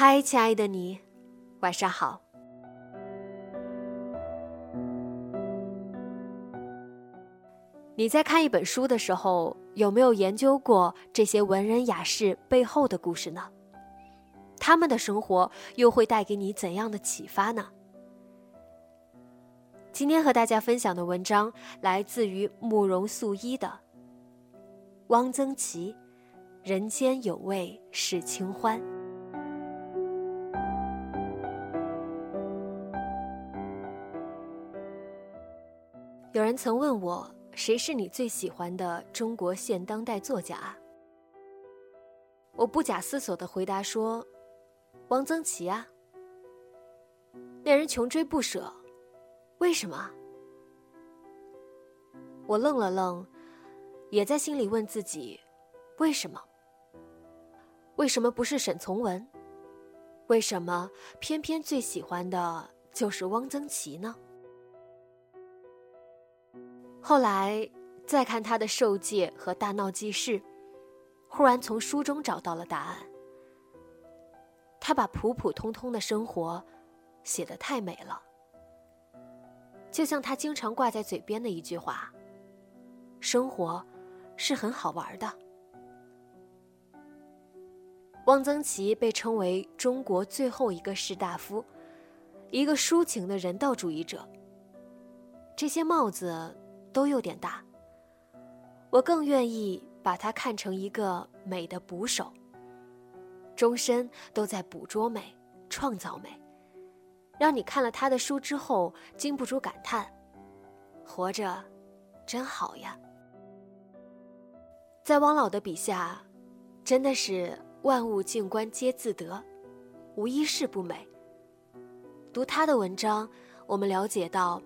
嗨，亲爱的你，晚上好。你在看一本书的时候，有没有研究过这些文人雅士背后的故事呢？他们的生活又会带给你怎样的启发呢？今天和大家分享的文章来自于慕容素一的《汪曾祺》，人间有味是清欢。人曾问我，谁是你最喜欢的中国现当代作家？我不假思索的回答说：“汪曾祺啊。”那人穷追不舍，为什么？我愣了愣，也在心里问自己：为什么？为什么不是沈从文？为什么偏偏最喜欢的就是汪曾祺呢？后来再看他的《受戒》和《大闹记事》，忽然从书中找到了答案。他把普普通通的生活写得太美了，就像他经常挂在嘴边的一句话：“生活是很好玩的。”汪曾祺被称为中国最后一个士大夫，一个抒情的人道主义者。这些帽子。都有点大。我更愿意把它看成一个美的捕手，终身都在捕捉美、创造美，让你看了他的书之后禁不住感叹：活着真好呀！在汪老的笔下，真的是万物静观皆自得，无一事不美。读他的文章，我们了解到。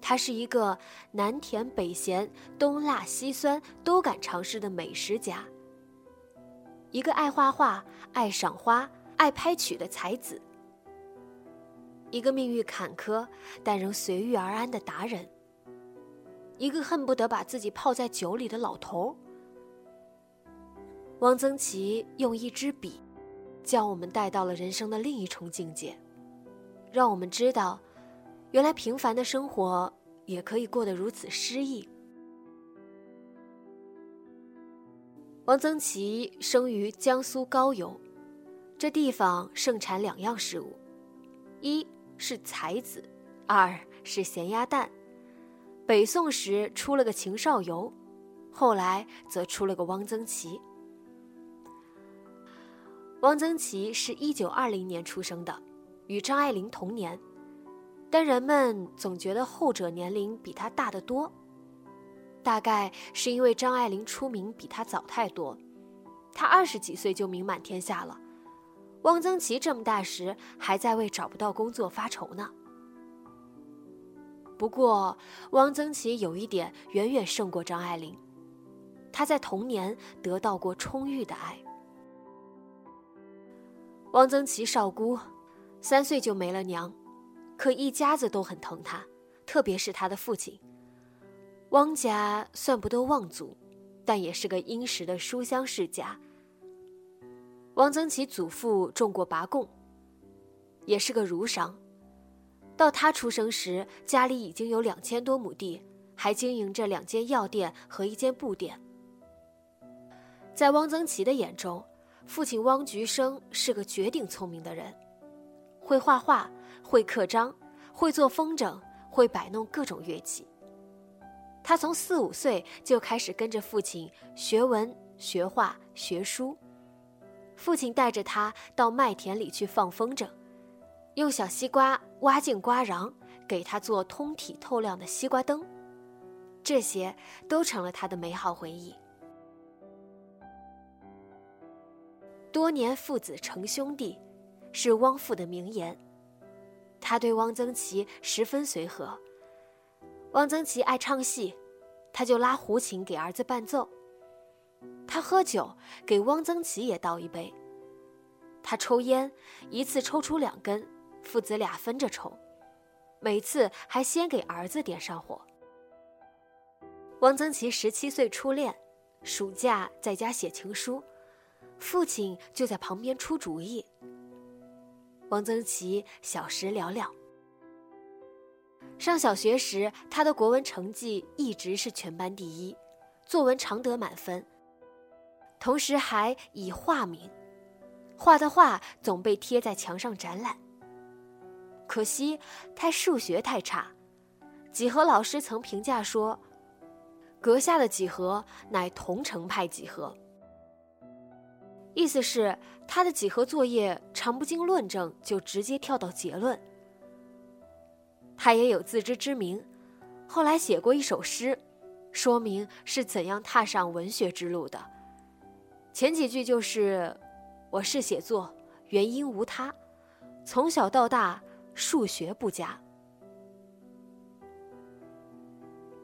他是一个南甜北咸、东辣西酸都敢尝试的美食家，一个爱画画、爱赏花、爱拍曲的才子，一个命运坎坷但仍随遇而安的达人，一个恨不得把自己泡在酒里的老头。汪曾祺用一支笔，将我们带到了人生的另一重境界，让我们知道。原来平凡的生活也可以过得如此诗意。汪曾祺生于江苏高邮，这地方盛产两样食物，一是才子，二是咸鸭蛋。北宋时出了个秦少游，后来则出了个汪曾祺。汪曾祺是一九二零年出生的，与张爱玲同年。但人们总觉得后者年龄比他大得多，大概是因为张爱玲出名比他早太多，他二十几岁就名满天下了，汪曾祺这么大时还在为找不到工作发愁呢。不过，汪曾祺有一点远远胜过张爱玲，他在童年得到过充裕的爱。汪曾祺少孤，三岁就没了娘。可一家子都很疼他，特别是他的父亲。汪家算不得望族，但也是个殷实的书香世家。汪曾祺祖父种过拔贡，也是个儒商。到他出生时，家里已经有两千多亩地，还经营着两间药店和一间布店。在汪曾祺的眼中，父亲汪菊生是个绝顶聪明的人，会画画。会刻章，会做风筝，会摆弄各种乐器。他从四五岁就开始跟着父亲学文、学画、学书。父亲带着他到麦田里去放风筝，用小西瓜挖进瓜瓤，给他做通体透亮的西瓜灯。这些都成了他的美好回忆。多年父子成兄弟，是汪父的名言。他对汪曾祺十分随和。汪曾祺爱唱戏，他就拉胡琴给儿子伴奏。他喝酒，给汪曾祺也倒一杯。他抽烟，一次抽出两根，父子俩分着抽，每次还先给儿子点上火。汪曾祺十七岁初恋，暑假在家写情书，父亲就在旁边出主意。汪曾祺小时寥寥。上小学时，他的国文成绩一直是全班第一，作文常得满分。同时还以化名，画的画总被贴在墙上展览。可惜他数学太差，几何老师曾评价说：“阁下的几何乃桐城派几何。”意思是他的几何作业常不经论证就直接跳到结论。他也有自知之明，后来写过一首诗，说明是怎样踏上文学之路的。前几句就是：“我是写作原因无他，从小到大数学不佳。”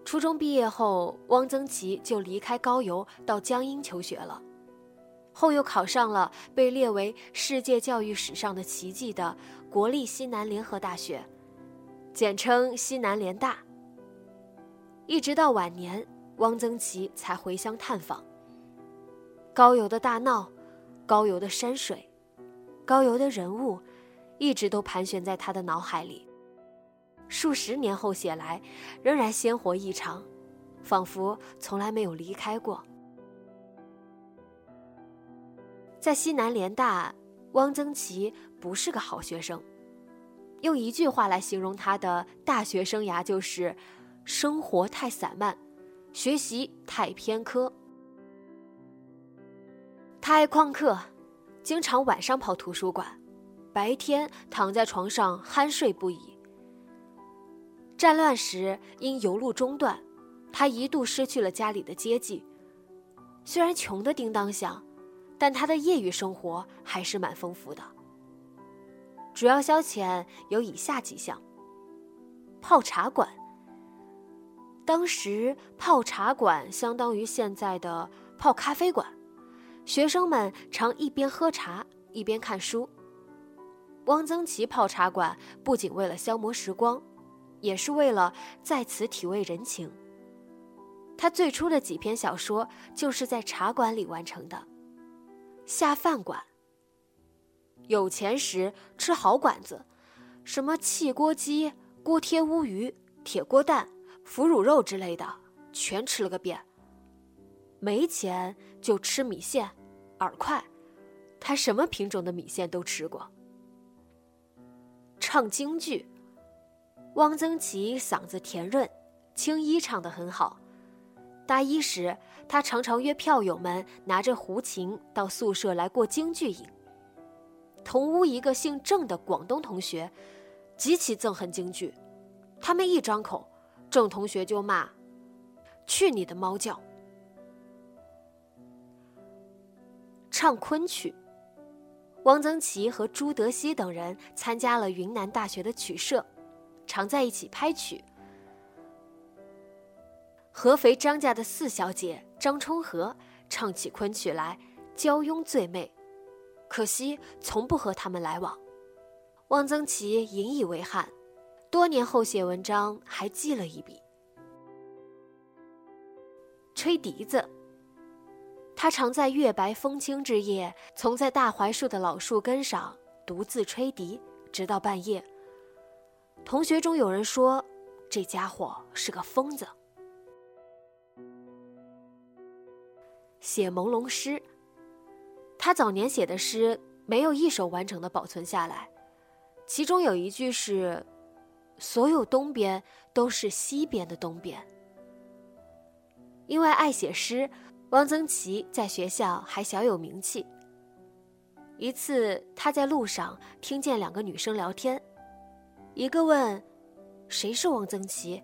初中毕业后，汪曾祺就离开高邮到江阴求学了，后又考上了被列为世界教育史上的奇迹的国立西南联合大学。简称西南联大。一直到晚年，汪曾祺才回乡探访。高邮的大闹，高邮的山水，高邮的人物，一直都盘旋在他的脑海里。数十年后写来，仍然鲜活异常，仿佛从来没有离开过。在西南联大，汪曾祺不是个好学生。用一句话来形容他的大学生涯，就是生活太散漫，学习太偏科。他爱旷课，经常晚上跑图书馆，白天躺在床上酣睡不已。战乱时因邮路中断，他一度失去了家里的接济。虽然穷得叮当响，但他的业余生活还是蛮丰富的。主要消遣有以下几项：泡茶馆。当时泡茶馆相当于现在的泡咖啡馆，学生们常一边喝茶一边看书。汪曾祺泡茶馆不仅为了消磨时光，也是为了在此体味人情。他最初的几篇小说就是在茶馆里完成的。下饭馆。有钱时吃好馆子，什么汽锅鸡、锅贴乌鱼、铁锅蛋、腐乳肉之类的，全吃了个遍。没钱就吃米线、饵块，他什么品种的米线都吃过。唱京剧，汪曾祺嗓子甜润，青衣唱得很好。大一时，他常常约票友们拿着胡琴到宿舍来过京剧瘾。同屋一个姓郑的广东同学，极其憎恨京剧，他们一张口，郑同学就骂：“去你的猫叫！”唱昆曲，汪曾祺和朱德熙等人参加了云南大学的曲社，常在一起拍曲。合肥张家的四小姐张充和唱起昆曲来，娇慵最媚。可惜从不和他们来往，汪曾祺引以为憾，多年后写文章还记了一笔。吹笛子，他常在月白风清之夜，从在大槐树的老树根上独自吹笛，直到半夜。同学中有人说，这家伙是个疯子。写朦胧诗。他早年写的诗没有一首完整的保存下来，其中有一句是：“所有东边都是西边的东边。因为爱写诗，汪曾祺在学校还小有名气。一次，他在路上听见两个女生聊天，一个问：“谁是汪曾祺？”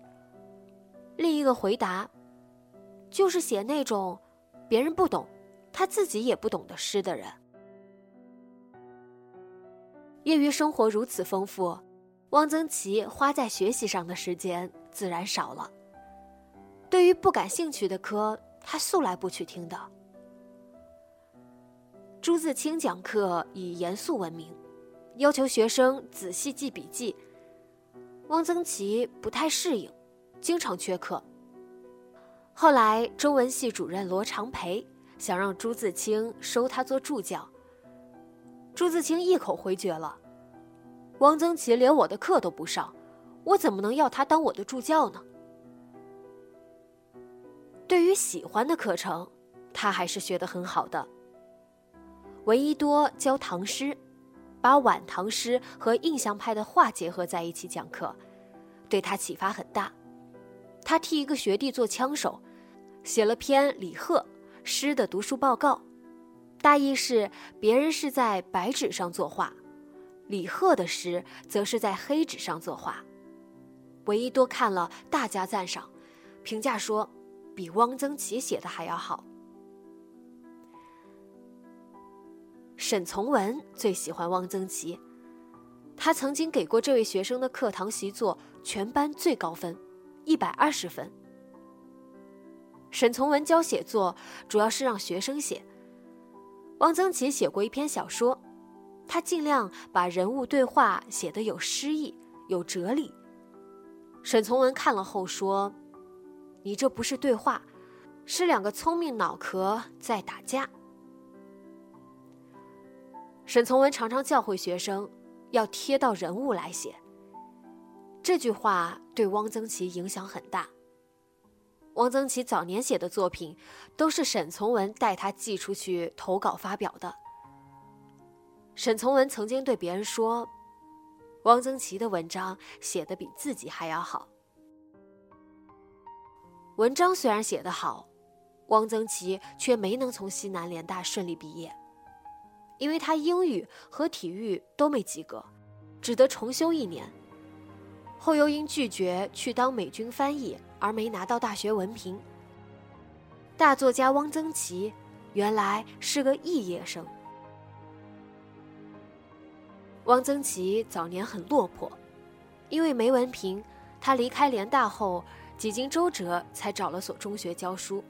另一个回答：“就是写那种别人不懂，他自己也不懂的诗的人。”业余生活如此丰富，汪曾祺花在学习上的时间自然少了。对于不感兴趣的科，他素来不去听的。朱自清讲课以严肃闻名，要求学生仔细记笔记。汪曾祺不太适应，经常缺课。后来中文系主任罗长培想让朱自清收他做助教，朱自清一口回绝了。汪曾祺连我的课都不上，我怎么能要他当我的助教呢？对于喜欢的课程，他还是学得很好的。闻一多教唐诗，把晚唐诗和印象派的画结合在一起讲课，对他启发很大。他替一个学弟做枪手，写了篇李贺诗的读书报告，大意是别人是在白纸上作画，李贺的诗则是在黑纸上作画。闻一多看了大加赞赏，评价说，比汪曾祺写的还要好。沈从文最喜欢汪曾祺，他曾经给过这位学生的课堂习作全班最高分，一百二十分。沈从文教写作主要是让学生写，汪曾祺写过一篇小说，他尽量把人物对话写得有诗意、有哲理。沈从文看了后说：“你这不是对话，是两个聪明脑壳在打架。”沈从文常常教会学生，要贴到人物来写。这句话对汪曾祺影响很大。汪曾祺早年写的作品，都是沈从文带他寄出去投稿发表的。沈从文曾经对别人说：“汪曾祺的文章写的比自己还要好。”文章虽然写得好，汪曾祺却没能从西南联大顺利毕业。因为他英语和体育都没及格，只得重修一年。后又因拒绝去当美军翻译而没拿到大学文凭。大作家汪曾祺原来是个肄业生。汪曾祺早年很落魄，因为没文凭，他离开联大后几经周折才找了所中学教书，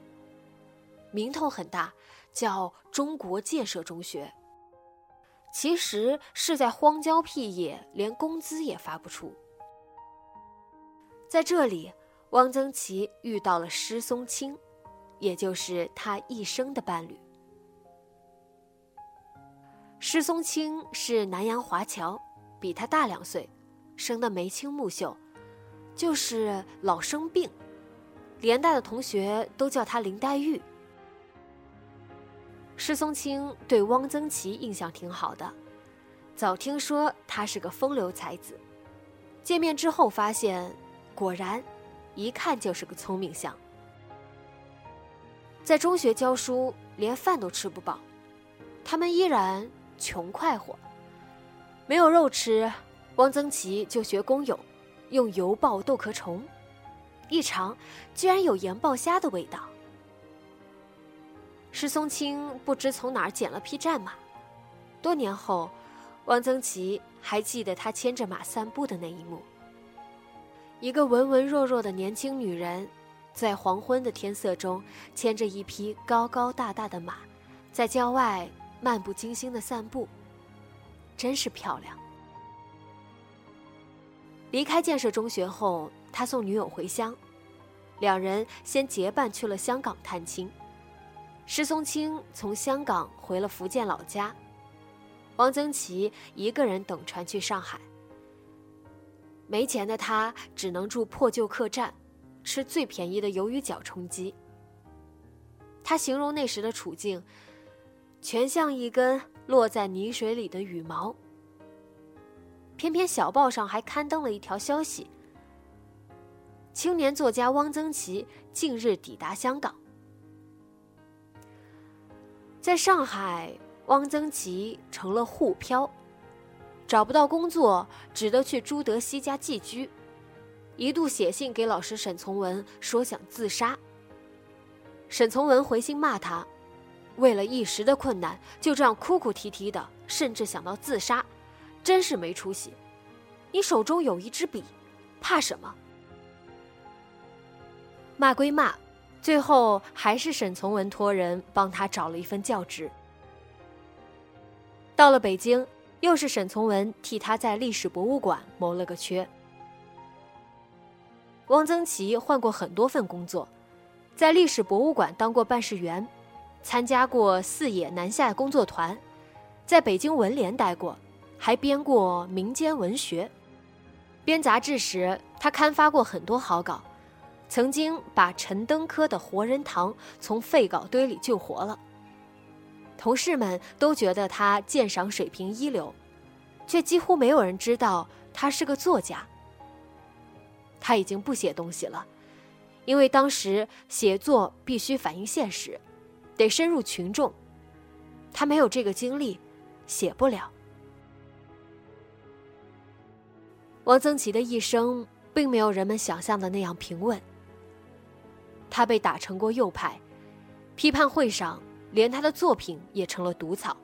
名头很大，叫中国建设中学。其实是在荒郊僻野，连工资也发不出。在这里，汪曾祺遇到了施松青，也就是他一生的伴侣。施松青是南洋华侨，比他大两岁，生得眉清目秀，就是老生病，连带的同学都叫他林黛玉。施松青对汪曾祺印象挺好的，早听说他是个风流才子，见面之后发现，果然，一看就是个聪明相。在中学教书，连饭都吃不饱，他们依然穷快活。没有肉吃，汪曾祺就学工友，用油爆豆壳虫，一尝，居然有盐爆虾的味道。石松青不知从哪儿捡了匹战马，多年后，汪曾祺还记得他牵着马散步的那一幕。一个文文弱弱的年轻女人，在黄昏的天色中，牵着一匹高高大大的马，在郊外漫不经心的散步，真是漂亮。离开建设中学后，他送女友回乡，两人先结伴去了香港探亲。施松青从香港回了福建老家，汪曾祺一个人等船去上海。没钱的他只能住破旧客栈，吃最便宜的鱿鱼饺充饥。他形容那时的处境，全像一根落在泥水里的羽毛。偏偏小报上还刊登了一条消息：青年作家汪曾祺近日抵达香港。在上海，汪曾祺成了沪漂，找不到工作，只得去朱德熙家寄居，一度写信给老师沈从文，说想自杀。沈从文回信骂他，为了一时的困难，就这样哭哭啼啼的，甚至想到自杀，真是没出息。你手中有一支笔，怕什么？骂归骂。最后还是沈从文托人帮他找了一份教职。到了北京，又是沈从文替他在历史博物馆谋了个缺。汪曾祺换过很多份工作，在历史博物馆当过办事员，参加过四野南下工作团，在北京文联待过，还编过民间文学。编杂志时，他刊发过很多好稿。曾经把陈登科的《活人堂》从废稿堆里救活了，同事们都觉得他鉴赏水平一流，却几乎没有人知道他是个作家。他已经不写东西了，因为当时写作必须反映现实，得深入群众，他没有这个精力，写不了。汪曾祺的一生并没有人们想象的那样平稳。他被打成过右派，批判会上连他的作品也成了毒草。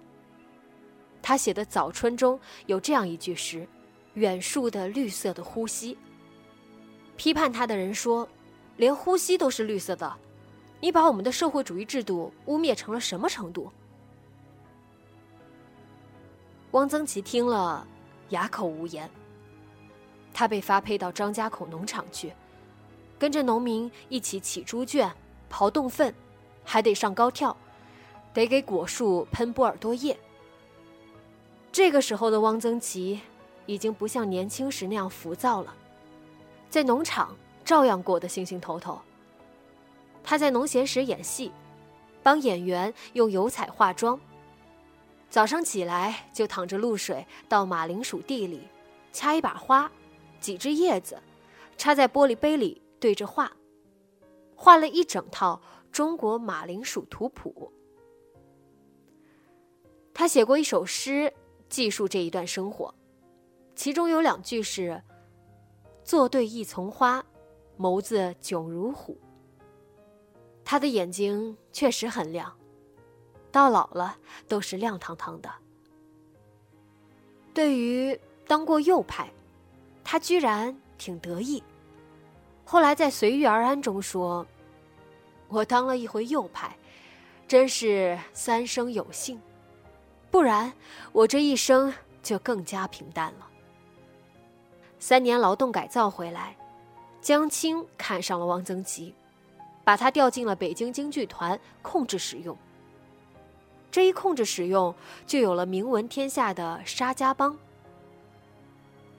他写的《早春》中有这样一句诗：“远树的绿色的呼吸。”批判他的人说：“连呼吸都是绿色的，你把我们的社会主义制度污蔑成了什么程度？”汪曾祺听了，哑口无言。他被发配到张家口农场去。跟着农民一起起猪圈、刨洞粪，还得上高跳，得给果树喷波尔多液。这个时候的汪曾祺已经不像年轻时那样浮躁了，在农场照样过得兴兴头头。他在农闲时演戏，帮演员用油彩化妆。早上起来就淌着露水到马铃薯地里，掐一把花，几枝叶子，插在玻璃杯里。对着画，画了一整套中国马铃薯图谱。他写过一首诗，记述这一段生活，其中有两句是：“坐对一丛花，眸子炯如虎。”他的眼睛确实很亮，到老了都是亮堂堂的。对于当过右派，他居然挺得意。后来在《随遇而安》中说：“我当了一回右派，真是三生有幸，不然我这一生就更加平淡了。”三年劳动改造回来，江青看上了汪曾祺，把他调进了北京京剧团控制使用。这一控制使用，就有了名闻天下的沙家浜。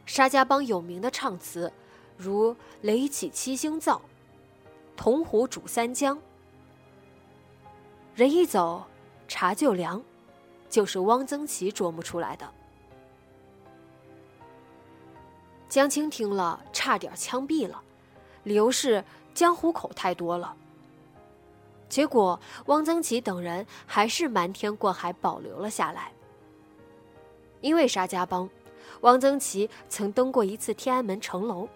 沙家浜有名的唱词。如雷起七星灶，铜壶煮三江。人一走，茶就凉，就是汪曾祺琢磨出来的。江青听了，差点枪毙了，理由是江湖口太多了。结果汪曾祺等人还是瞒天过海保留了下来。因为沙家浜，汪曾祺曾登过一次天安门城楼。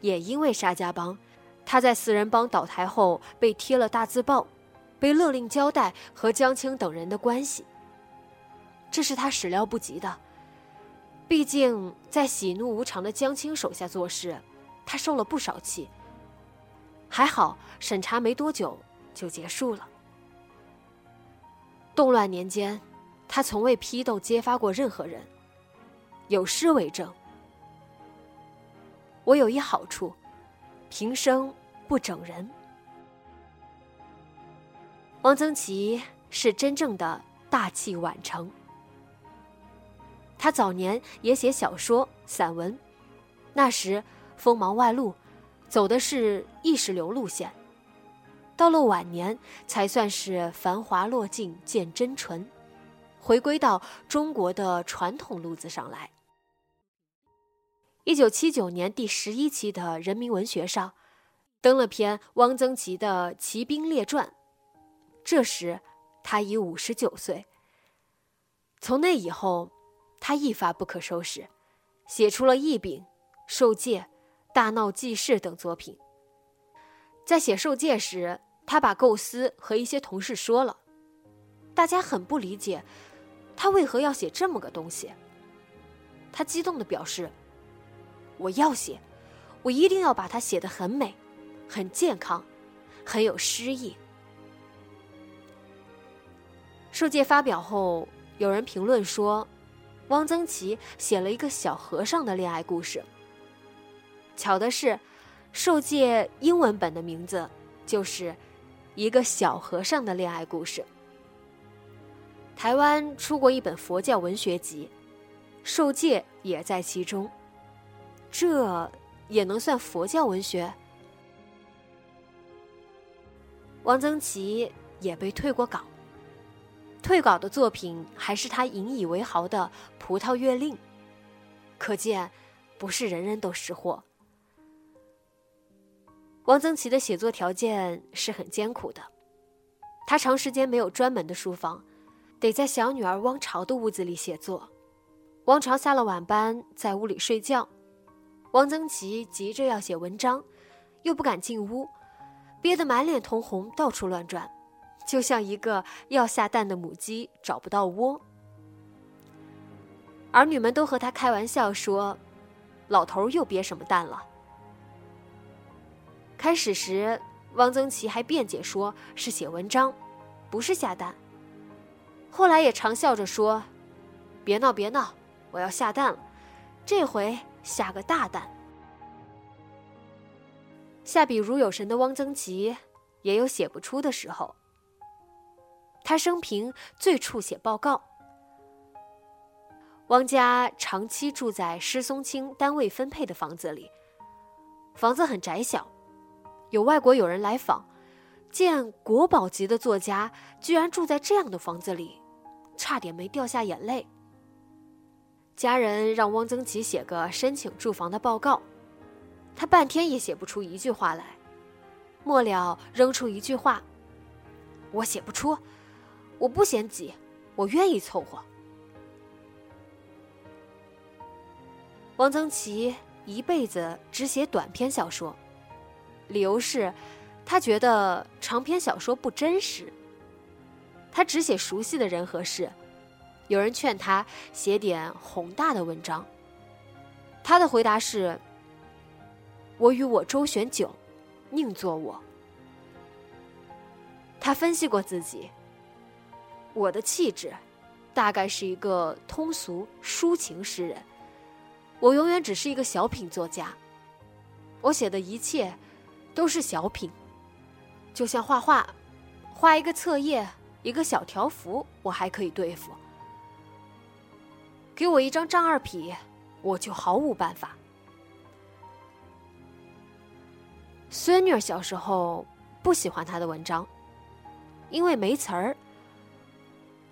也因为沙家浜，他在四人帮倒台后被贴了大字报，被勒令交代和江青等人的关系。这是他始料不及的。毕竟在喜怒无常的江青手下做事，他受了不少气。还好审查没多久就结束了。动乱年间，他从未批斗揭发过任何人。有诗为证。我有一好处，平生不整人。汪曾祺是真正的大器晚成。他早年也写小说、散文，那时锋芒外露，走的是意识流路线。到了晚年，才算是繁华落尽见真纯，回归到中国的传统路子上来。一九七九年第十一期的《人民文学》上，登了篇汪曾祺的《骑兵列传》。这时，他已五十九岁。从那以后，他一发不可收拾，写出了《义柄》《受戒》《大闹记事》等作品。在写《受戒》时，他把构思和一些同事说了，大家很不理解，他为何要写这么个东西。他激动地表示：“我要写，我一定要把它写得很美，很健康，很有诗意。”受戒发表后。有人评论说，汪曾祺写了一个小和尚的恋爱故事。巧的是，受戒英文本的名字就是《一个小和尚的恋爱故事》。台湾出过一本佛教文学集，受戒也在其中。这也能算佛教文学？汪曾祺也被退过稿。退稿的作品还是他引以为豪的《葡萄月令》，可见不是人人都识货。汪曾祺的写作条件是很艰苦的，他长时间没有专门的书房，得在小女儿汪潮的屋子里写作。汪潮下了晚班在屋里睡觉，汪曾祺急着要写文章，又不敢进屋，憋得满脸通红，到处乱转。就像一个要下蛋的母鸡找不到窝，儿女们都和他开玩笑说：“老头又憋什么蛋了？”开始时，汪曾祺还辩解说是写文章，不是下蛋。后来也常笑着说：“别闹别闹，我要下蛋了，这回下个大蛋。”下笔如有神的汪曾祺，也有写不出的时候。他生平最初写报告。汪家长期住在施松青单位分配的房子里，房子很窄小。有外国友人来访，见国宝级的作家居然住在这样的房子里，差点没掉下眼泪。家人让汪曾祺写个申请住房的报告，他半天也写不出一句话来，末了扔出一句话：“我写不出。”我不嫌挤，我愿意凑合。汪曾祺一辈子只写短篇小说，理由是，他觉得长篇小说不真实。他只写熟悉的人和事。有人劝他写点宏大的文章，他的回答是：“我与我周旋久，宁做我。”他分析过自己。我的气质，大概是一个通俗抒情诗人。我永远只是一个小品作家。我写的一切，都是小品。就像画画，画一个册页，一个小条幅，我还可以对付。给我一张丈二匹，我就毫无办法。孙女儿小时候不喜欢他的文章，因为没词儿。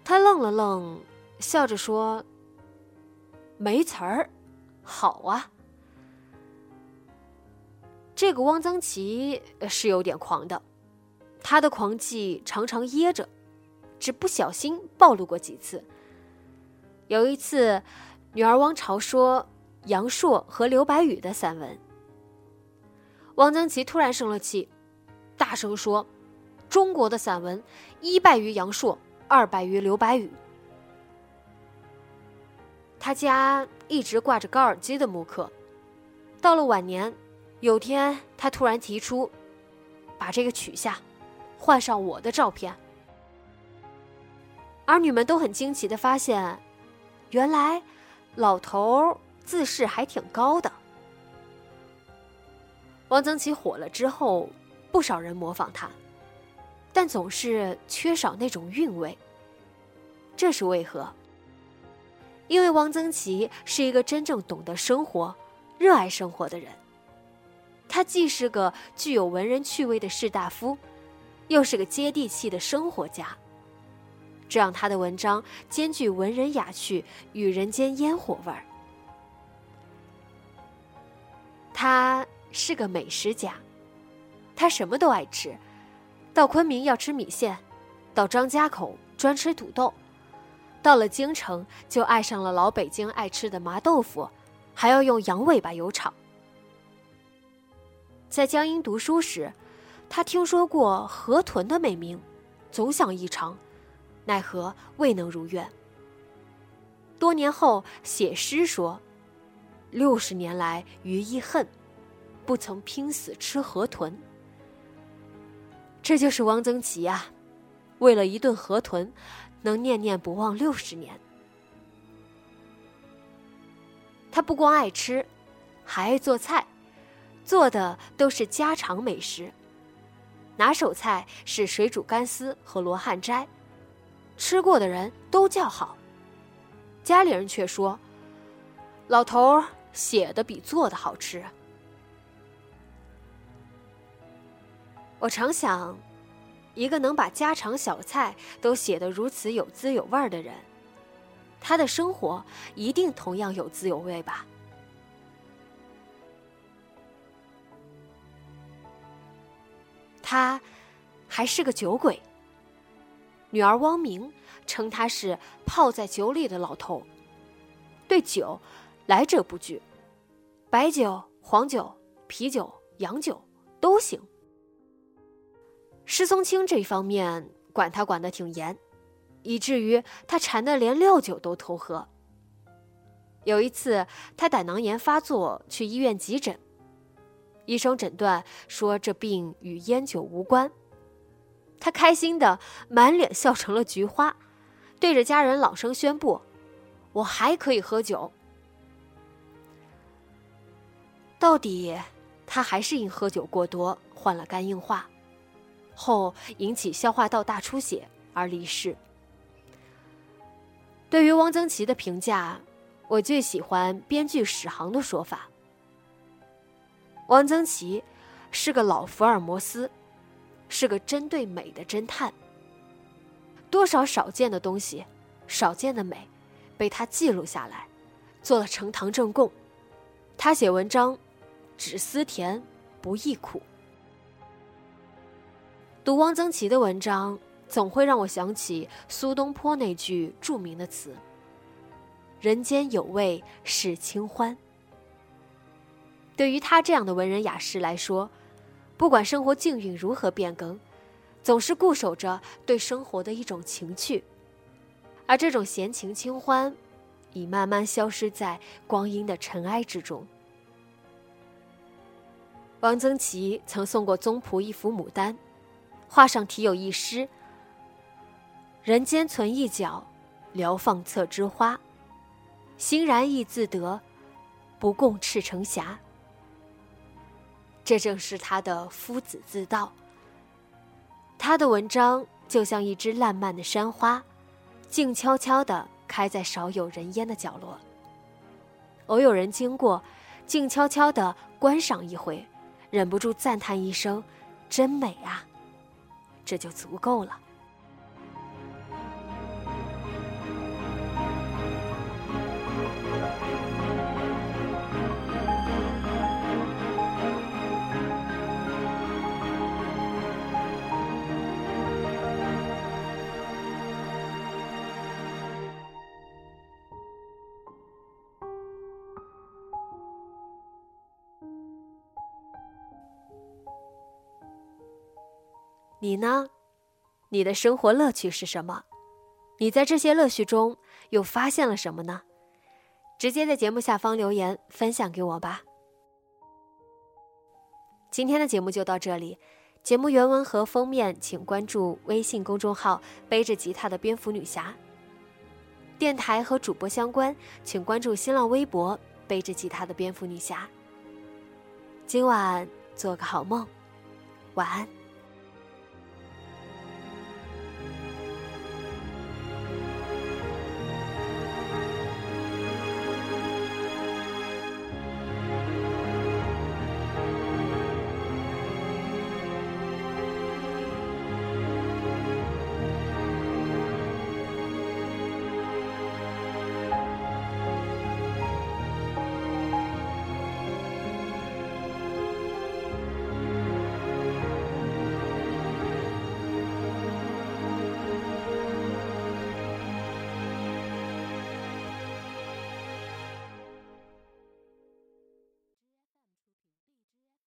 他愣了愣，笑着说：“没词儿，好啊。”这个汪曾祺是有点狂的，他的狂气常常掖着，只不小心暴露过几次。有一次，女儿汪潮说杨朔和刘白羽的散文，汪曾祺突然生了气，大声说：“中国的散文一败于杨朔。”二百余刘白羽，他家一直挂着高尔基的木刻。到了晚年，有天他突然提出，把这个取下，换上我的照片。儿女们都很惊奇的发现，原来老头自视还挺高的。汪曾祺火了之后，不少人模仿他。但总是缺少那种韵味。这是为何？因为汪曾祺是一个真正懂得生活、热爱生活的人。他既是个具有文人趣味的士大夫，又是个接地气的生活家。这让他的文章兼具文人雅趣与人间烟火味儿。他是个美食家，他什么都爱吃，到昆明要吃米线，到张家口专吃土豆，到了京城就爱上了老北京爱吃的麻豆腐，还要用羊尾巴油炒。在江阴读书时，他听说过河豚的美名，总想一尝，奈何未能如愿。多年后写诗说：“六十年来余亦恨，不曾拼死吃河豚。”这就是汪曾祺呀，为了一顿河豚，能念念不忘六十年。他不光爱吃，还爱做菜。做的都是家常美食，拿手菜是水煮干丝和罗汉斋，吃过的人都叫好，家里人却说：“老头儿写的比做的好吃。”我常想，一个能把家常小菜都写得如此有滋有味的人，他的生活一定同样有滋有味吧。他还是个酒鬼。女儿汪明称他是泡在酒里的老头，对酒来者不拒，白酒、黄酒、啤酒、洋酒都行。施松青这方面管他管得挺严，以至于他馋得连料酒都偷喝。有一次，他胆囊炎发作，去医院急诊。医生诊断说这病与烟酒无关，他开心的满脸笑成了菊花，对着家人朗声宣布：“我还可以喝酒。”到底他还是因喝酒过多患了肝硬化，后引起消化道大出血而离世。对于汪曾祺的评价，我最喜欢编剧史航的说法。汪曾祺是个老福尔摩斯，是个针对美的侦探。多少少见的东西，少见的美，被他记录下来，做了呈堂证供。他写文章，只思甜，不忆苦。读汪曾祺的文章，总会让我想起苏东坡那句著名的词：“人间有味是清欢。”对于他这样的文人雅士来说，不管生活境遇如何变更，总是固守着对生活的一种情趣，而这种闲情清欢，已慢慢消失在光阴的尘埃之中。汪曾祺曾送过宗璞一幅牡丹，画上题有一诗：“人间存一角，聊放侧枝花，欣然亦自得，不共赤城霞。”这正是他的夫子自道。他的文章就像一枝烂漫的山花，静悄悄地开在少有人烟的角落。偶有人经过，静悄悄地观赏一回，忍不住赞叹一声：“真美啊！”这就足够了。你呢？你的生活乐趣是什么？你在这些乐趣中又发现了什么呢？直接在节目下方留言分享给我吧。今天的节目就到这里，节目原文和封面请关注微信公众号“背着吉他的蝙蝠女侠”。电台和主播相关，请关注新浪微博“背着吉他的蝙蝠女侠”。今晚做个好梦，晚安。